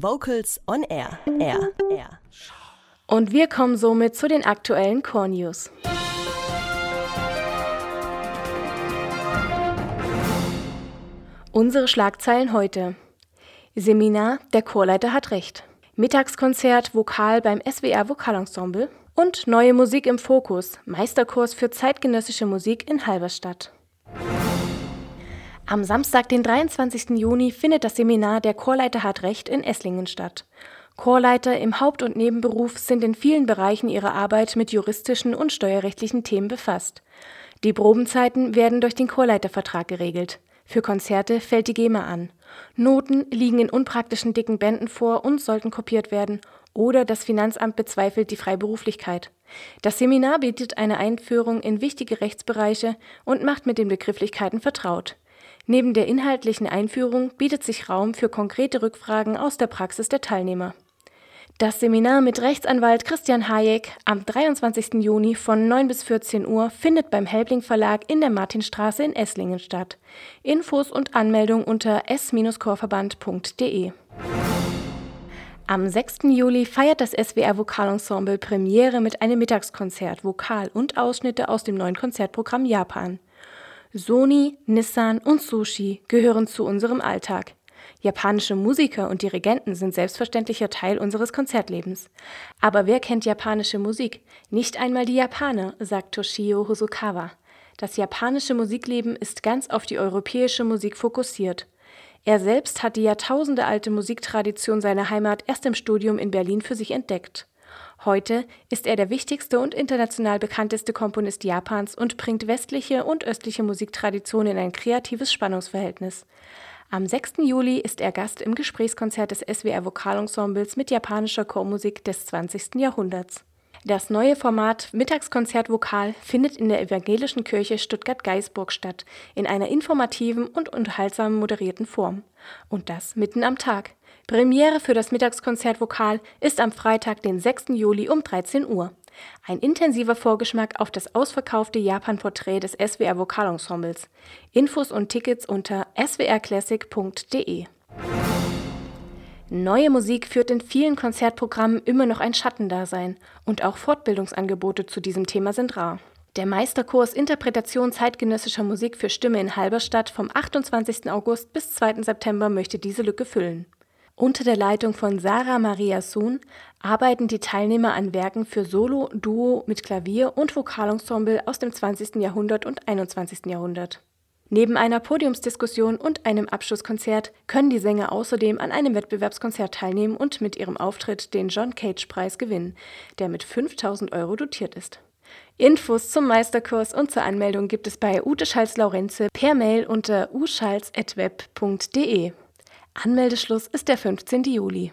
Vocals on Air. Air. Air. Und wir kommen somit zu den aktuellen Core News. Unsere Schlagzeilen heute. Seminar, der Chorleiter hat recht. Mittagskonzert Vokal beim SWR Vokalensemble und neue Musik im Fokus, Meisterkurs für zeitgenössische Musik in Halberstadt. Am Samstag, den 23. Juni, findet das Seminar Der Chorleiter hat Recht in Esslingen statt. Chorleiter im Haupt- und Nebenberuf sind in vielen Bereichen ihrer Arbeit mit juristischen und steuerrechtlichen Themen befasst. Die Probenzeiten werden durch den Chorleitervertrag geregelt. Für Konzerte fällt die GEMA an. Noten liegen in unpraktischen dicken Bänden vor und sollten kopiert werden, oder das Finanzamt bezweifelt die Freiberuflichkeit. Das Seminar bietet eine Einführung in wichtige Rechtsbereiche und macht mit den Begrifflichkeiten vertraut. Neben der inhaltlichen Einführung bietet sich Raum für konkrete Rückfragen aus der Praxis der Teilnehmer. Das Seminar mit Rechtsanwalt Christian Hayek am 23. Juni von 9 bis 14 Uhr findet beim Helbling Verlag in der Martinstraße in Esslingen statt. Infos und Anmeldung unter s-chorverband.de. Am 6. Juli feiert das SWR Vokalensemble Premiere mit einem Mittagskonzert, Vokal und Ausschnitte aus dem neuen Konzertprogramm Japan. Sony, Nissan und Sushi gehören zu unserem Alltag. Japanische Musiker und Dirigenten sind selbstverständlicher Teil unseres Konzertlebens. Aber wer kennt japanische Musik? Nicht einmal die Japaner, sagt Toshio Hosokawa. Das japanische Musikleben ist ganz auf die europäische Musik fokussiert. Er selbst hat die jahrtausendealte Musiktradition seiner Heimat erst im Studium in Berlin für sich entdeckt. Heute ist er der wichtigste und international bekannteste Komponist Japans und bringt westliche und östliche Musiktraditionen in ein kreatives Spannungsverhältnis. Am 6. Juli ist er Gast im Gesprächskonzert des SWR Vokalensembles mit japanischer Chormusik des 20. Jahrhunderts. Das neue Format Mittagskonzert Vokal findet in der Evangelischen Kirche Stuttgart-Geisburg statt, in einer informativen und unterhaltsamen moderierten Form. Und das mitten am Tag. Premiere für das Mittagskonzert Vokal ist am Freitag, den 6. Juli um 13 Uhr. Ein intensiver Vorgeschmack auf das ausverkaufte Japan-Porträt des SWR Vokalensembles. Infos und Tickets unter swrclassic.de. Neue Musik führt in vielen Konzertprogrammen immer noch ein Schattendasein und auch Fortbildungsangebote zu diesem Thema sind rar. Der Meisterkurs Interpretation zeitgenössischer Musik für Stimme in Halberstadt vom 28. August bis 2. September möchte diese Lücke füllen. Unter der Leitung von Sarah Maria Sohn arbeiten die Teilnehmer an Werken für Solo, Duo mit Klavier und Vokalensemble aus dem 20. Jahrhundert und 21. Jahrhundert. Neben einer Podiumsdiskussion und einem Abschlusskonzert können die Sänger außerdem an einem Wettbewerbskonzert teilnehmen und mit ihrem Auftritt den John Cage Preis gewinnen, der mit 5000 Euro dotiert ist. Infos zum Meisterkurs und zur Anmeldung gibt es bei Ute Schalz-Laurenze per Mail unter uschalz.web.de. Anmeldeschluss ist der 15. Juli.